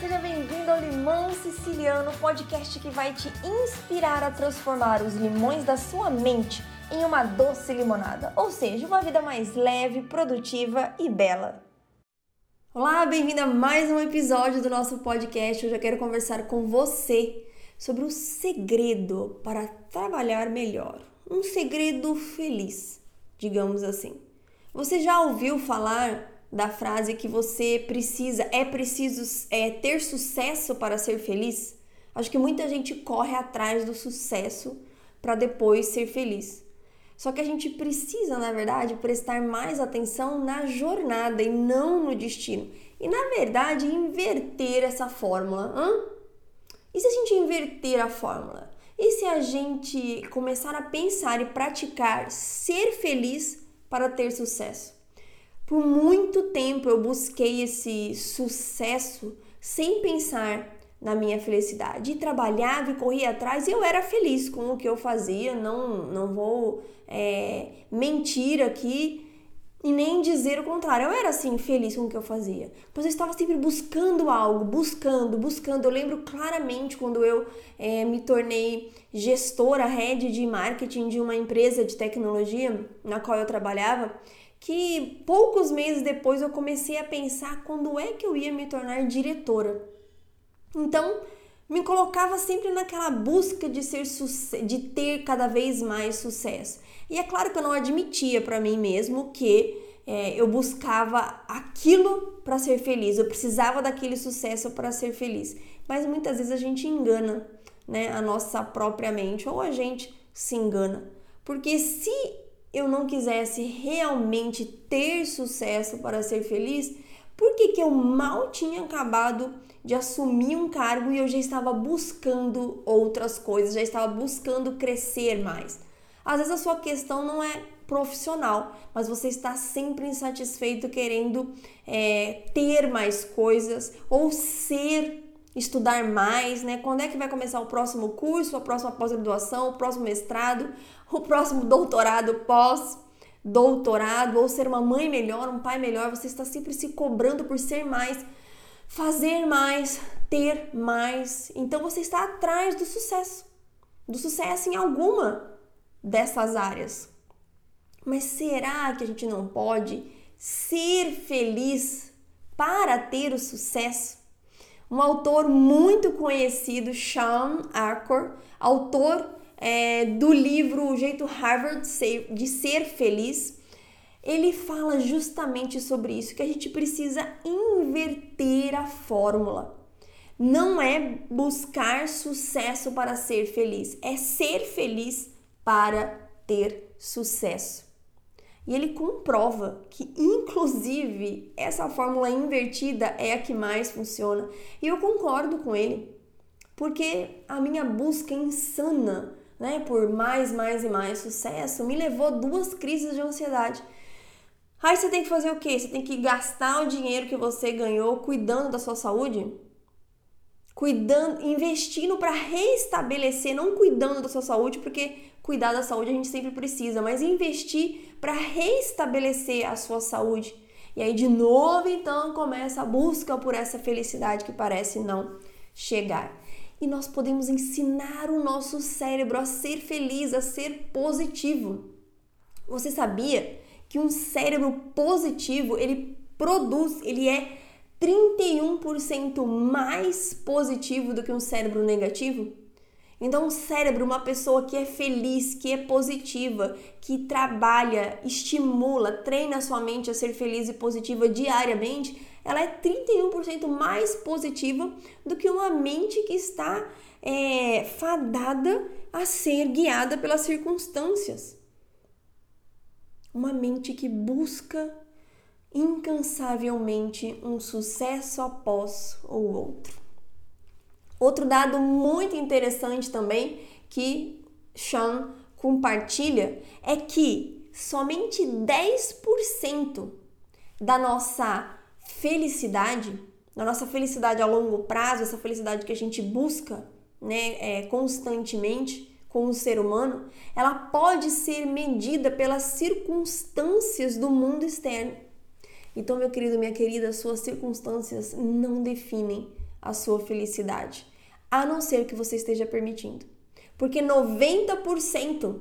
seja bem-vindo ao Limão Siciliano, podcast que vai te inspirar a transformar os limões da sua mente em uma doce limonada, ou seja, uma vida mais leve, produtiva e bela. Olá, bem-vindo a mais um episódio do nosso podcast. Hoje eu quero conversar com você sobre o segredo para trabalhar melhor. Um segredo feliz, digamos assim. Você já ouviu falar da frase que você precisa, é preciso é, ter sucesso para ser feliz? Acho que muita gente corre atrás do sucesso para depois ser feliz. Só que a gente precisa, na verdade, prestar mais atenção na jornada e não no destino. E, na verdade, inverter essa fórmula. Hã? E se a gente inverter a fórmula? E se a gente começar a pensar e praticar ser feliz para ter sucesso? Por muito tempo eu busquei esse sucesso sem pensar na minha felicidade. E trabalhava e corria atrás e eu era feliz com o que eu fazia. Não, não vou é, mentir aqui e nem dizer o contrário. Eu era assim, feliz com o que eu fazia. Mas eu estava sempre buscando algo, buscando, buscando. Eu lembro claramente quando eu é, me tornei gestora, head de marketing de uma empresa de tecnologia na qual eu trabalhava que poucos meses depois eu comecei a pensar quando é que eu ia me tornar diretora. Então, me colocava sempre naquela busca de ser de ter cada vez mais sucesso. E é claro que eu não admitia para mim mesmo que é, eu buscava aquilo para ser feliz, eu precisava daquele sucesso para ser feliz. Mas muitas vezes a gente engana né, a nossa própria mente ou a gente se engana. Porque se eu não quisesse realmente ter sucesso para ser feliz, por que, que eu mal tinha acabado de assumir um cargo e eu já estava buscando outras coisas, já estava buscando crescer mais? Às vezes a sua questão não é profissional, mas você está sempre insatisfeito querendo é, ter mais coisas ou ser estudar mais, né? Quando é que vai começar o próximo curso, a próxima pós-graduação, o próximo mestrado, o próximo doutorado pós doutorado ou ser uma mãe melhor, um pai melhor, você está sempre se cobrando por ser mais, fazer mais, ter mais. Então você está atrás do sucesso, do sucesso em alguma dessas áreas. Mas será que a gente não pode ser feliz para ter o sucesso? Um autor muito conhecido, Sean Arcor, autor é, do livro O Jeito Harvard de Ser Feliz, ele fala justamente sobre isso, que a gente precisa inverter a fórmula. Não é buscar sucesso para ser feliz, é ser feliz para ter sucesso. E ele comprova que, inclusive, essa fórmula invertida é a que mais funciona. E eu concordo com ele, porque a minha busca insana né, por mais, mais e mais sucesso me levou a duas crises de ansiedade. Aí você tem que fazer o quê? Você tem que gastar o dinheiro que você ganhou cuidando da sua saúde? Cuidando, investindo para restabelecer, não cuidando da sua saúde, porque cuidar da saúde a gente sempre precisa, mas investir para restabelecer a sua saúde. E aí de novo então começa a busca por essa felicidade que parece não chegar. E nós podemos ensinar o nosso cérebro a ser feliz, a ser positivo. Você sabia que um cérebro positivo, ele produz, ele é 31% mais positivo do que um cérebro negativo? Então, o cérebro, uma pessoa que é feliz, que é positiva, que trabalha, estimula, treina sua mente a ser feliz e positiva diariamente, ela é 31% mais positiva do que uma mente que está é, fadada a ser guiada pelas circunstâncias. Uma mente que busca incansavelmente um sucesso após o outro. Outro dado muito interessante também que Sean compartilha é que somente 10% da nossa felicidade, da nossa felicidade a longo prazo, essa felicidade que a gente busca né, é, constantemente com o ser humano, ela pode ser medida pelas circunstâncias do mundo externo. Então, meu querido, minha querida, suas circunstâncias não definem a sua felicidade, a não ser que você esteja permitindo. Porque 90%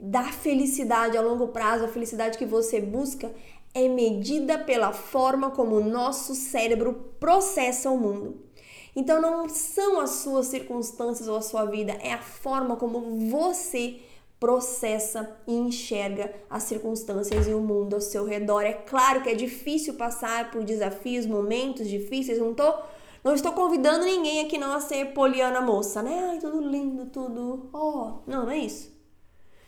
da felicidade a longo prazo, a felicidade que você busca, é medida pela forma como o nosso cérebro processa o mundo. Então não são as suas circunstâncias ou a sua vida, é a forma como você processa e enxerga as circunstâncias e o mundo ao seu redor. É claro que é difícil passar por desafios, momentos difíceis, não tô não estou convidando ninguém aqui não a ser poliana moça, né? Ai, tudo lindo, tudo. Oh, não, não é isso.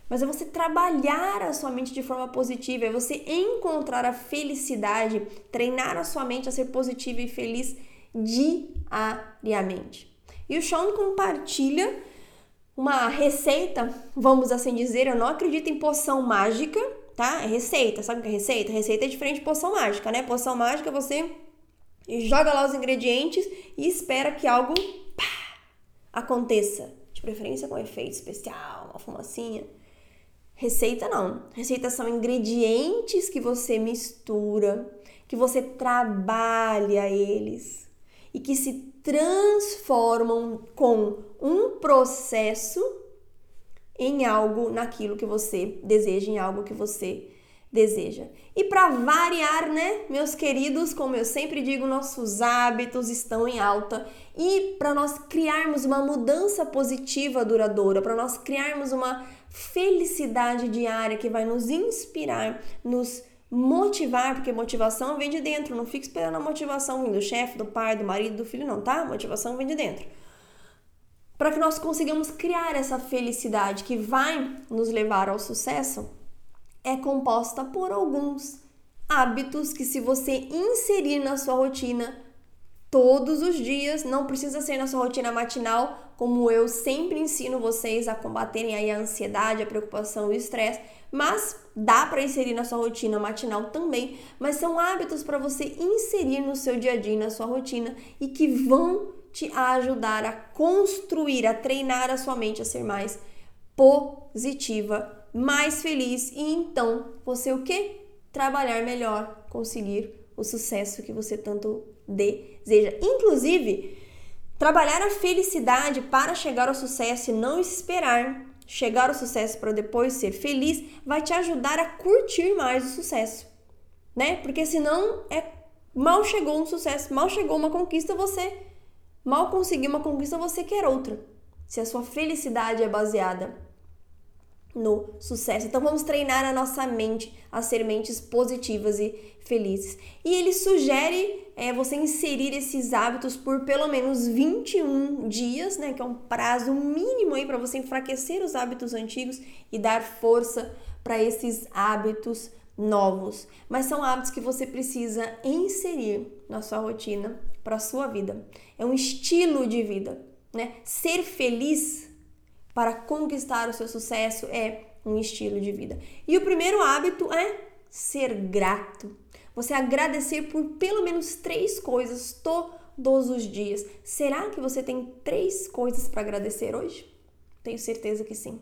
Mas é você trabalhar a sua mente de forma positiva, é você encontrar a felicidade, treinar a sua mente a ser positiva e feliz diariamente. E o Sean compartilha uma receita, vamos assim dizer, eu não acredito em poção mágica, tá? É receita, sabe o que é receita? Receita é diferente de poção mágica, né? Poção mágica você joga lá os ingredientes e espera que algo pá, aconteça, de preferência com efeito especial, uma fumacinha. Receita não. Receita são ingredientes que você mistura, que você trabalha eles e que se transformam com um processo em algo naquilo que você deseja, em algo que você deseja. E para variar, né, meus queridos, como eu sempre digo, nossos hábitos estão em alta e para nós criarmos uma mudança positiva duradoura, para nós criarmos uma felicidade diária que vai nos inspirar, nos motivar, porque motivação vem de dentro, não fique esperando a motivação vir do chefe, do pai, do marido, do filho, não, tá? Motivação vem de dentro. Para que nós consigamos criar essa felicidade que vai nos levar ao sucesso, é composta por alguns hábitos que, se você inserir na sua rotina todos os dias, não precisa ser na sua rotina matinal, como eu sempre ensino vocês a combaterem aí a ansiedade, a preocupação e o estresse. Mas dá para inserir na sua rotina matinal também, mas são hábitos para você inserir no seu dia a dia, na sua rotina e que vão te ajudar a construir, a treinar a sua mente a ser mais positiva, mais feliz. E então você o que? Trabalhar melhor, conseguir o sucesso que você tanto deseja. Inclusive, trabalhar a felicidade para chegar ao sucesso e não esperar chegar ao sucesso para depois ser feliz, vai te ajudar a curtir mais o sucesso, né? Porque senão é mal chegou um sucesso, mal chegou uma conquista, você mal conseguiu uma conquista, você quer outra. Se a sua felicidade é baseada no sucesso. Então vamos treinar a nossa mente a ser mentes positivas e felizes. E ele sugere é, você inserir esses hábitos por pelo menos 21 dias, né, que é um prazo mínimo aí para você enfraquecer os hábitos antigos e dar força para esses hábitos novos. Mas são hábitos que você precisa inserir na sua rotina para sua vida. É um estilo de vida, né? Ser feliz para conquistar o seu sucesso é um estilo de vida. E o primeiro hábito é ser grato. Você agradecer por pelo menos três coisas todos os dias. Será que você tem três coisas para agradecer hoje? Tenho certeza que sim.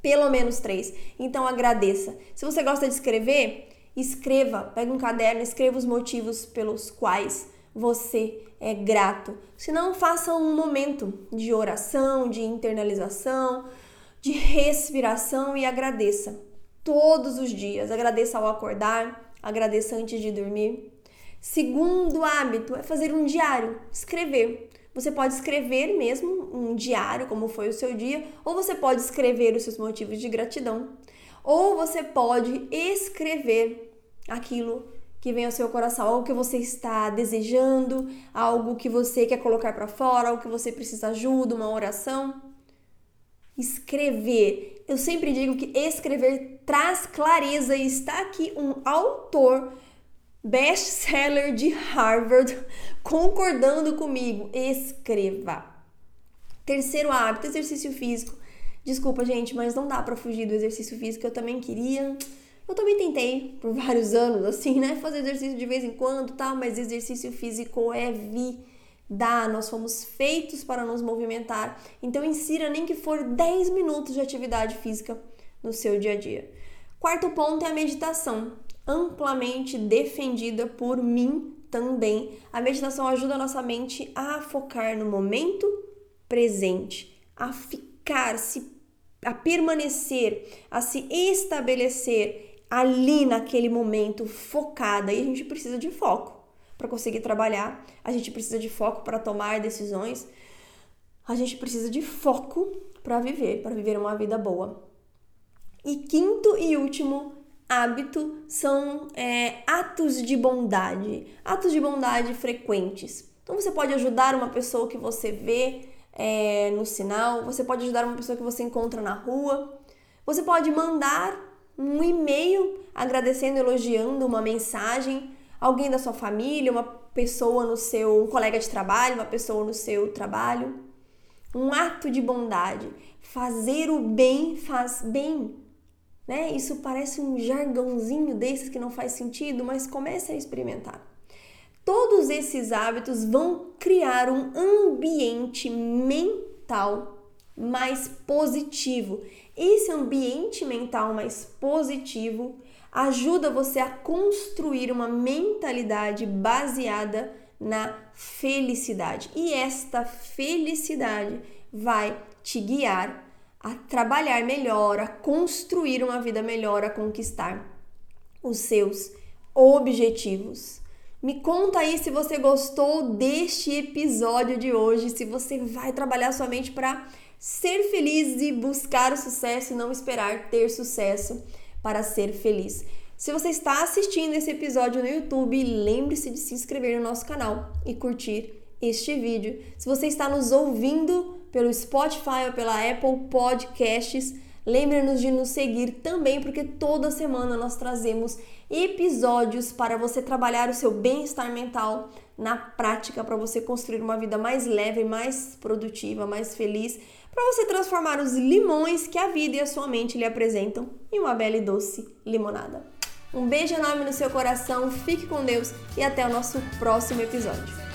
Pelo menos três. Então agradeça. Se você gosta de escrever, escreva. Pega um caderno, escreva os motivos pelos quais você é grato. Se não, faça um momento de oração, de internalização, de respiração e agradeça todos os dias. Agradeça ao acordar, agradeça antes de dormir. Segundo hábito é fazer um diário, escrever. Você pode escrever mesmo um diário, como foi o seu dia, ou você pode escrever os seus motivos de gratidão, ou você pode escrever aquilo que vem ao seu coração, algo que você está desejando, algo que você quer colocar para fora, algo que você precisa ajuda, uma oração. Escrever. Eu sempre digo que escrever traz clareza e está aqui um autor best-seller de Harvard concordando comigo. Escreva. Terceiro hábito, exercício físico. Desculpa, gente, mas não dá para fugir do exercício físico. Eu também queria eu também tentei por vários anos, assim, né? Fazer exercício de vez em quando, tal, mas exercício físico é vida. Nós fomos feitos para nos movimentar. Então, insira nem que for 10 minutos de atividade física no seu dia a dia. Quarto ponto é a meditação, amplamente defendida por mim também a meditação ajuda a nossa mente a focar no momento presente, a ficar, se, a permanecer, a se estabelecer ali naquele momento focada. E a gente precisa de foco para conseguir trabalhar, a gente precisa de foco para tomar decisões, a gente precisa de foco para viver, para viver uma vida boa. E quinto e último hábito são é, atos de bondade, atos de bondade frequentes. Então você pode ajudar uma pessoa que você vê é, no sinal, você pode ajudar uma pessoa que você encontra na rua, você pode mandar um e-mail agradecendo, elogiando uma mensagem, alguém da sua família, uma pessoa no seu, um colega de trabalho, uma pessoa no seu trabalho. Um ato de bondade. Fazer o bem faz bem. Né? Isso parece um jargãozinho desses que não faz sentido, mas comece a experimentar. Todos esses hábitos vão criar um ambiente mental mais positivo. Esse ambiente mental mais positivo ajuda você a construir uma mentalidade baseada na felicidade. E esta felicidade vai te guiar a trabalhar melhor, a construir uma vida melhor, a conquistar os seus objetivos. Me conta aí se você gostou deste episódio de hoje, se você vai trabalhar sua mente para ser feliz e buscar o sucesso e não esperar ter sucesso para ser feliz. Se você está assistindo esse episódio no YouTube, lembre-se de se inscrever no nosso canal e curtir este vídeo. Se você está nos ouvindo pelo Spotify ou pela Apple Podcasts, lembre-nos de nos seguir também, porque toda semana nós trazemos episódios para você trabalhar o seu bem-estar mental na prática, para você construir uma vida mais leve, mais produtiva, mais feliz, para você transformar os limões que a vida e a sua mente lhe apresentam em uma bela e doce limonada. Um beijo enorme no seu coração, fique com Deus e até o nosso próximo episódio.